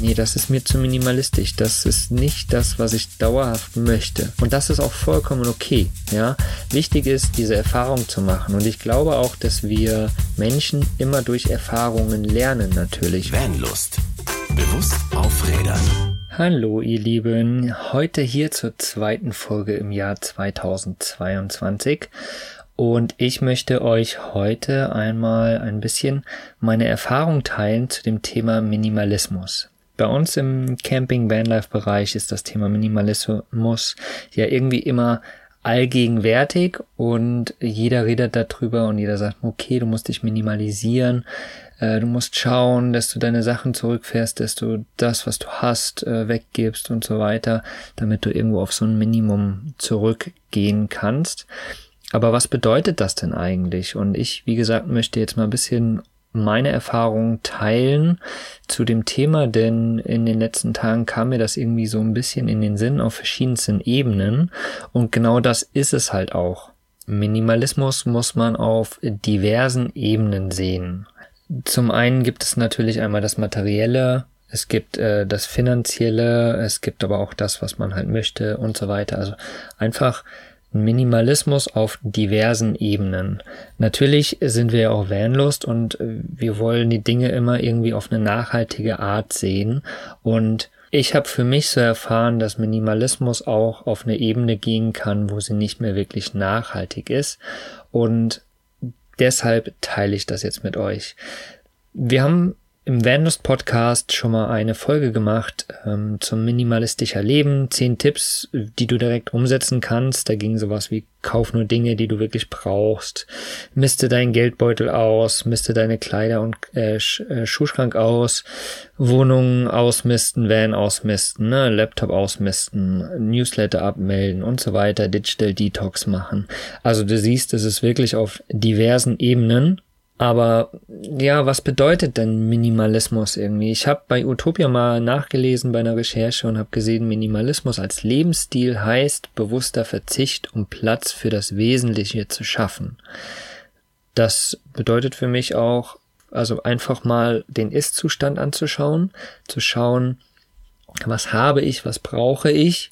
nee, das ist mir zu minimalistisch, das ist nicht das, was ich dauerhaft möchte. Und das ist auch vollkommen okay, ja. Wichtig ist, diese Erfahrung zu machen. Und ich glaube auch, dass wir Menschen immer durch Erfahrungen lernen, natürlich. Vanlust. Bewusst aufrädern. Hallo ihr Lieben, heute hier zur zweiten Folge im Jahr 2022 und ich möchte euch heute einmal ein bisschen meine Erfahrung teilen zu dem Thema Minimalismus. Bei uns im Camping-Vanlife-Bereich ist das Thema Minimalismus ja irgendwie immer allgegenwärtig und jeder redet darüber und jeder sagt, okay, du musst dich minimalisieren, äh, du musst schauen, dass du deine Sachen zurückfährst, dass du das, was du hast, äh, weggibst und so weiter, damit du irgendwo auf so ein Minimum zurückgehen kannst. Aber was bedeutet das denn eigentlich? Und ich, wie gesagt, möchte jetzt mal ein bisschen meine Erfahrungen teilen zu dem Thema, denn in den letzten Tagen kam mir das irgendwie so ein bisschen in den Sinn auf verschiedensten Ebenen und genau das ist es halt auch. Minimalismus muss man auf diversen Ebenen sehen. Zum einen gibt es natürlich einmal das Materielle, es gibt äh, das Finanzielle, es gibt aber auch das, was man halt möchte und so weiter. Also einfach Minimalismus auf diversen Ebenen. Natürlich sind wir ja auch Vanlust und äh, wir wollen die Dinge immer irgendwie auf eine nachhaltige Art sehen. Und ich habe für mich so erfahren, dass Minimalismus auch auf eine Ebene gehen kann, wo sie nicht mehr wirklich nachhaltig ist. Und deshalb teile ich das jetzt mit euch. Wir haben im Vanlust Podcast schon mal eine Folge gemacht ähm, zum minimalistischer Leben. Zehn Tipps, die du direkt umsetzen kannst. Da ging sowas wie kauf nur Dinge, die du wirklich brauchst. Miste deinen Geldbeutel aus, miste deine Kleider und äh, äh Schuhschrank aus, Wohnungen ausmisten, Van ausmisten, ne? Laptop ausmisten, Newsletter abmelden und so weiter, Digital Detox machen. Also du siehst, es ist wirklich auf diversen Ebenen aber ja, was bedeutet denn Minimalismus irgendwie? Ich habe bei Utopia mal nachgelesen bei einer Recherche und habe gesehen, Minimalismus als Lebensstil heißt bewusster Verzicht, um Platz für das Wesentliche zu schaffen. Das bedeutet für mich auch, also einfach mal den Ist-Zustand anzuschauen, zu schauen, was habe ich, was brauche ich,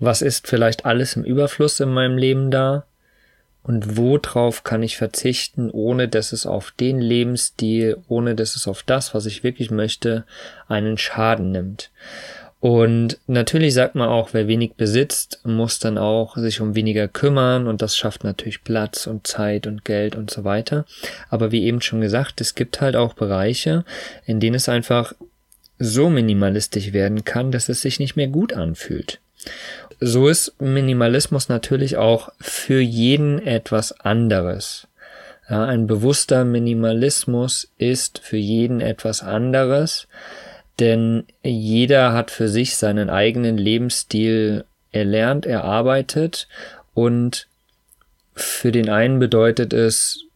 was ist vielleicht alles im Überfluss in meinem Leben da und worauf kann ich verzichten, ohne dass es auf den Lebensstil, ohne dass es auf das, was ich wirklich möchte, einen Schaden nimmt. Und natürlich sagt man auch, wer wenig besitzt, muss dann auch sich um weniger kümmern und das schafft natürlich Platz und Zeit und Geld und so weiter. Aber wie eben schon gesagt, es gibt halt auch Bereiche, in denen es einfach so minimalistisch werden kann, dass es sich nicht mehr gut anfühlt so ist Minimalismus natürlich auch für jeden etwas anderes. Ja, ein bewusster Minimalismus ist für jeden etwas anderes, denn jeder hat für sich seinen eigenen Lebensstil erlernt, erarbeitet und für den einen bedeutet es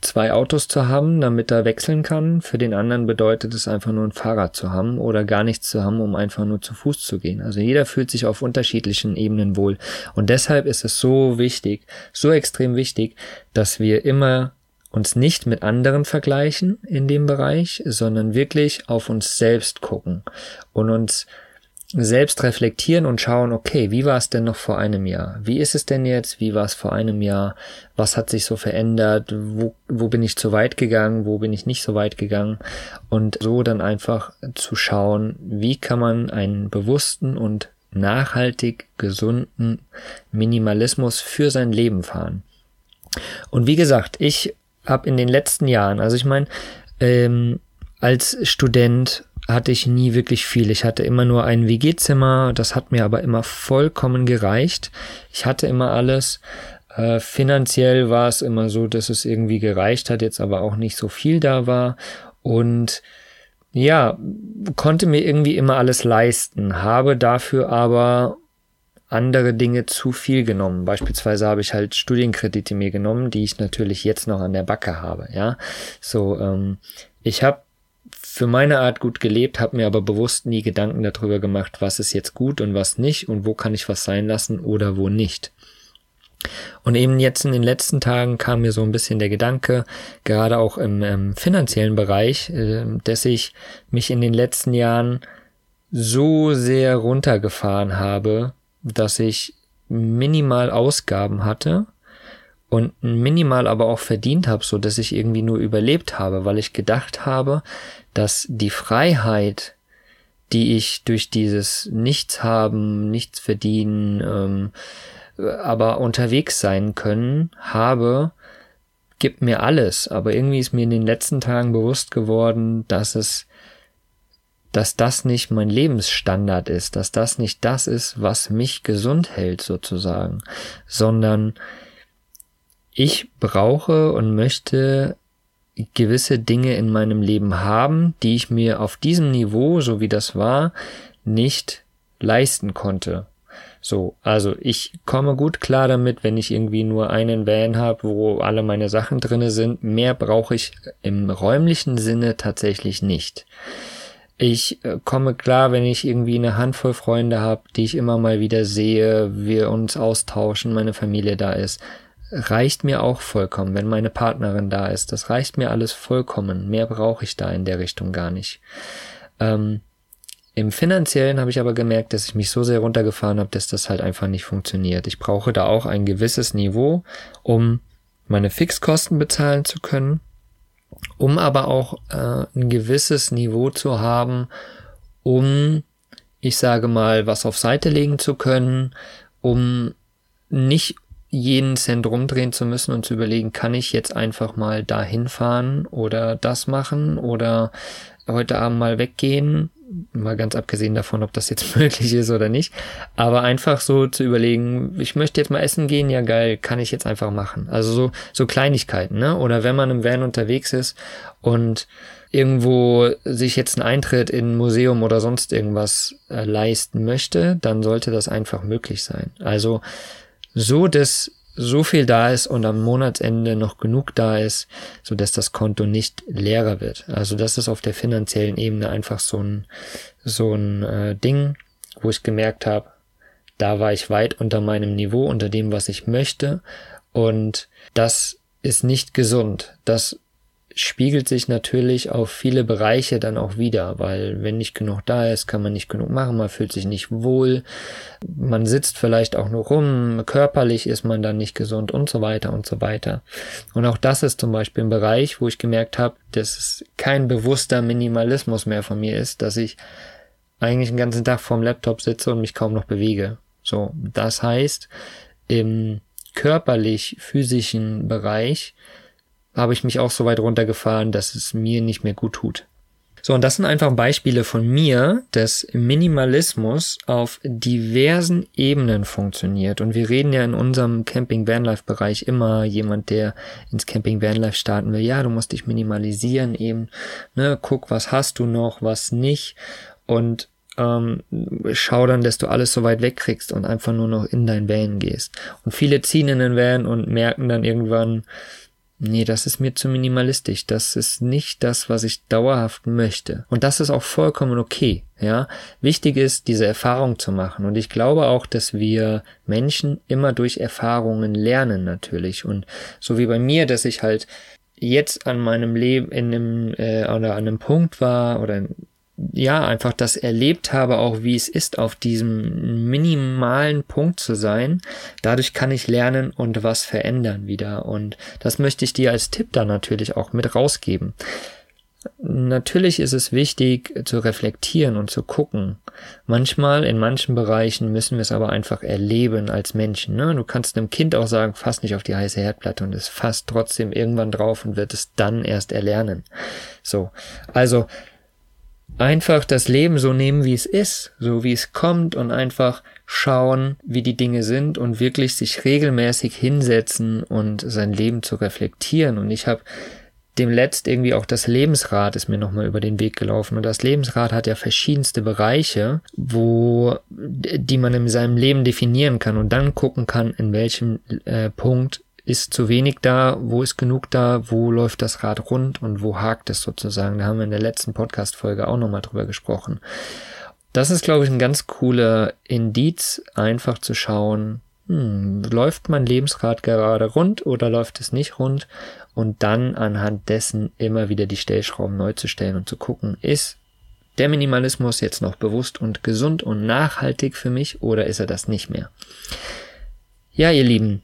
zwei Autos zu haben, damit er wechseln kann. Für den anderen bedeutet es einfach nur ein Fahrrad zu haben oder gar nichts zu haben, um einfach nur zu Fuß zu gehen. Also jeder fühlt sich auf unterschiedlichen Ebenen wohl. Und deshalb ist es so wichtig, so extrem wichtig, dass wir immer uns nicht mit anderen vergleichen in dem Bereich, sondern wirklich auf uns selbst gucken und uns selbst reflektieren und schauen, okay, wie war es denn noch vor einem Jahr? Wie ist es denn jetzt? Wie war es vor einem Jahr? Was hat sich so verändert? Wo, wo bin ich zu weit gegangen? Wo bin ich nicht so weit gegangen? Und so dann einfach zu schauen, wie kann man einen bewussten und nachhaltig gesunden Minimalismus für sein Leben fahren. Und wie gesagt, ich habe in den letzten Jahren, also ich meine, ähm, als Student hatte ich nie wirklich viel. Ich hatte immer nur ein WG-Zimmer, das hat mir aber immer vollkommen gereicht. Ich hatte immer alles. Äh, finanziell war es immer so, dass es irgendwie gereicht hat, jetzt aber auch nicht so viel da war. Und ja, konnte mir irgendwie immer alles leisten, habe dafür aber andere Dinge zu viel genommen. Beispielsweise habe ich halt Studienkredite mir genommen, die ich natürlich jetzt noch an der Backe habe. Ja, so ähm, ich habe für meine Art gut gelebt, habe mir aber bewusst nie Gedanken darüber gemacht, was ist jetzt gut und was nicht und wo kann ich was sein lassen oder wo nicht. Und eben jetzt in den letzten Tagen kam mir so ein bisschen der Gedanke, gerade auch im ähm, finanziellen Bereich, äh, dass ich mich in den letzten Jahren so sehr runtergefahren habe, dass ich minimal Ausgaben hatte und minimal aber auch verdient habe, so dass ich irgendwie nur überlebt habe, weil ich gedacht habe, dass die Freiheit, die ich durch dieses Nichts haben, nichts verdienen, ähm, aber unterwegs sein können, habe, gibt mir alles. Aber irgendwie ist mir in den letzten Tagen bewusst geworden, dass es, dass das nicht mein Lebensstandard ist, dass das nicht das ist, was mich gesund hält sozusagen, sondern ich brauche und möchte gewisse Dinge in meinem Leben haben, die ich mir auf diesem Niveau, so wie das war, nicht leisten konnte. So, also ich komme gut klar damit, wenn ich irgendwie nur einen Van habe, wo alle meine Sachen drinne sind. Mehr brauche ich im räumlichen Sinne tatsächlich nicht. Ich äh, komme klar, wenn ich irgendwie eine Handvoll Freunde habe, die ich immer mal wieder sehe, wir uns austauschen, meine Familie da ist reicht mir auch vollkommen, wenn meine Partnerin da ist. Das reicht mir alles vollkommen. Mehr brauche ich da in der Richtung gar nicht. Ähm, Im finanziellen habe ich aber gemerkt, dass ich mich so sehr runtergefahren habe, dass das halt einfach nicht funktioniert. Ich brauche da auch ein gewisses Niveau, um meine Fixkosten bezahlen zu können, um aber auch äh, ein gewisses Niveau zu haben, um, ich sage mal, was auf Seite legen zu können, um nicht jeden Cent rumdrehen zu müssen und zu überlegen, kann ich jetzt einfach mal dahin fahren oder das machen oder heute Abend mal weggehen, mal ganz abgesehen davon, ob das jetzt möglich ist oder nicht, aber einfach so zu überlegen, ich möchte jetzt mal essen gehen, ja geil, kann ich jetzt einfach machen. Also so, so Kleinigkeiten, ne? Oder wenn man im Van unterwegs ist und irgendwo sich jetzt einen Eintritt in ein Museum oder sonst irgendwas äh, leisten möchte, dann sollte das einfach möglich sein. Also so dass so viel da ist und am Monatsende noch genug da ist, so dass das Konto nicht leerer wird. Also das ist auf der finanziellen Ebene einfach so ein so ein äh, Ding, wo ich gemerkt habe, da war ich weit unter meinem Niveau, unter dem, was ich möchte und das ist nicht gesund. Das spiegelt sich natürlich auf viele Bereiche dann auch wieder, weil wenn nicht genug da ist, kann man nicht genug machen, man fühlt sich nicht wohl, man sitzt vielleicht auch nur rum, körperlich ist man dann nicht gesund und so weiter und so weiter. Und auch das ist zum Beispiel ein Bereich, wo ich gemerkt habe, dass es kein bewusster Minimalismus mehr von mir ist, dass ich eigentlich den ganzen Tag vorm Laptop sitze und mich kaum noch bewege. So, das heißt, im körperlich physischen Bereich habe ich mich auch so weit runtergefahren, dass es mir nicht mehr gut tut. So, und das sind einfach Beispiele von mir, dass Minimalismus auf diversen Ebenen funktioniert. Und wir reden ja in unserem Camping Vanlife Bereich immer jemand, der ins Camping Vanlife starten will. Ja, du musst dich minimalisieren eben. Ne, guck, was hast du noch, was nicht. Und ähm, schau dann, dass du alles so weit wegkriegst und einfach nur noch in dein Van gehst. Und viele ziehen in den Van und merken dann irgendwann, nee, das ist mir zu minimalistisch. Das ist nicht das, was ich dauerhaft möchte. Und das ist auch vollkommen okay. Ja, wichtig ist, diese Erfahrung zu machen. Und ich glaube auch, dass wir Menschen immer durch Erfahrungen lernen natürlich. Und so wie bei mir, dass ich halt jetzt an meinem Leben in einem äh, oder an einem Punkt war oder ja, einfach das erlebt habe, auch wie es ist, auf diesem minimalen Punkt zu sein. Dadurch kann ich lernen und was verändern wieder. Und das möchte ich dir als Tipp da natürlich auch mit rausgeben. Natürlich ist es wichtig zu reflektieren und zu gucken. Manchmal, in manchen Bereichen müssen wir es aber einfach erleben als Menschen. Ne? Du kannst einem Kind auch sagen, fass nicht auf die heiße Herdplatte und es fasst trotzdem irgendwann drauf und wird es dann erst erlernen. So. Also, einfach das Leben so nehmen, wie es ist, so wie es kommt und einfach schauen, wie die Dinge sind und wirklich sich regelmäßig hinsetzen und sein Leben zu reflektieren. Und ich habe dem letzt irgendwie auch das Lebensrad ist mir nochmal über den Weg gelaufen. Und das Lebensrad hat ja verschiedenste Bereiche, wo, die man in seinem Leben definieren kann und dann gucken kann, in welchem äh, Punkt ist zu wenig da, wo ist genug da, wo läuft das Rad rund und wo hakt es sozusagen. Da haben wir in der letzten Podcast-Folge auch nochmal drüber gesprochen. Das ist, glaube ich, ein ganz cooler Indiz, einfach zu schauen, hm, läuft mein Lebensrad gerade rund oder läuft es nicht rund? Und dann anhand dessen immer wieder die Stellschrauben neu zu stellen und zu gucken, ist der Minimalismus jetzt noch bewusst und gesund und nachhaltig für mich oder ist er das nicht mehr? Ja, ihr Lieben,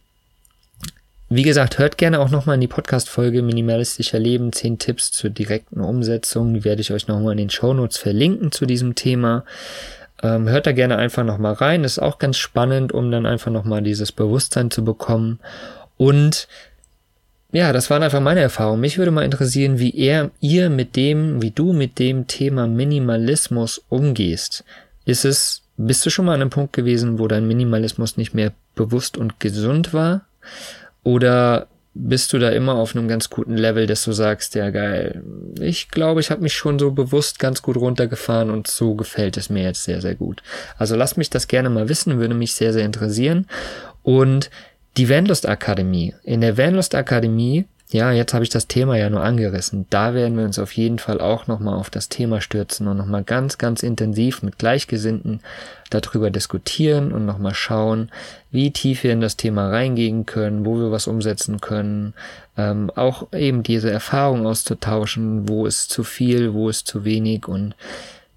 wie gesagt, hört gerne auch nochmal in die Podcast-Folge Minimalistischer Leben, 10 Tipps zur direkten Umsetzung. Die werde ich euch nochmal in den Shownotes verlinken zu diesem Thema. Ähm, hört da gerne einfach nochmal rein. Ist auch ganz spannend, um dann einfach nochmal dieses Bewusstsein zu bekommen. Und ja, das waren einfach meine Erfahrungen. Mich würde mal interessieren, wie er, ihr mit dem, wie du mit dem Thema Minimalismus umgehst. Ist es, bist du schon mal an einem Punkt gewesen, wo dein Minimalismus nicht mehr bewusst und gesund war? Oder bist du da immer auf einem ganz guten Level, dass du sagst, ja geil, ich glaube, ich habe mich schon so bewusst ganz gut runtergefahren und so gefällt es mir jetzt sehr, sehr gut. Also lass mich das gerne mal wissen, würde mich sehr, sehr interessieren. Und die Vanlust Akademie. In der Vanlust Akademie ja, jetzt habe ich das Thema ja nur angerissen. Da werden wir uns auf jeden Fall auch nochmal auf das Thema stürzen und nochmal ganz, ganz intensiv mit Gleichgesinnten darüber diskutieren und nochmal schauen, wie tief wir in das Thema reingehen können, wo wir was umsetzen können, ähm, auch eben diese Erfahrung auszutauschen, wo ist zu viel, wo ist zu wenig und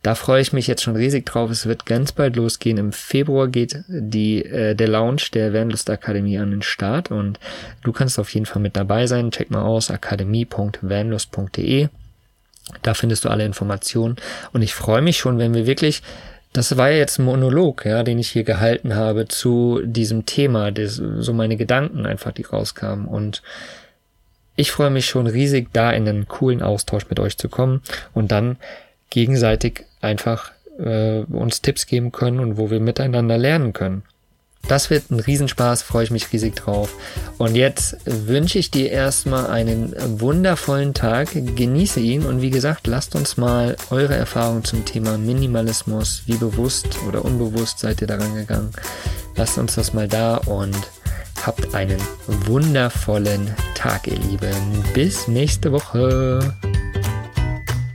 da freue ich mich jetzt schon riesig drauf. Es wird ganz bald losgehen. Im Februar geht die, äh, der Launch der Vanlust Akademie an den Start und du kannst auf jeden Fall mit dabei sein. Check mal aus akademie.vanlust.de. Da findest du alle Informationen und ich freue mich schon, wenn wir wirklich das war ja jetzt ein Monolog, ja, den ich hier gehalten habe zu diesem Thema, das, so meine Gedanken einfach, die rauskamen. Und ich freue mich schon riesig, da in einen coolen Austausch mit euch zu kommen und dann gegenseitig einfach äh, uns Tipps geben können und wo wir miteinander lernen können. Das wird ein Riesenspaß, freue ich mich riesig drauf. Und jetzt wünsche ich dir erstmal einen wundervollen Tag, genieße ihn und wie gesagt, lasst uns mal eure Erfahrungen zum Thema Minimalismus, wie bewusst oder unbewusst seid ihr daran gegangen. Lasst uns das mal da und habt einen wundervollen Tag, ihr Lieben. Bis nächste Woche.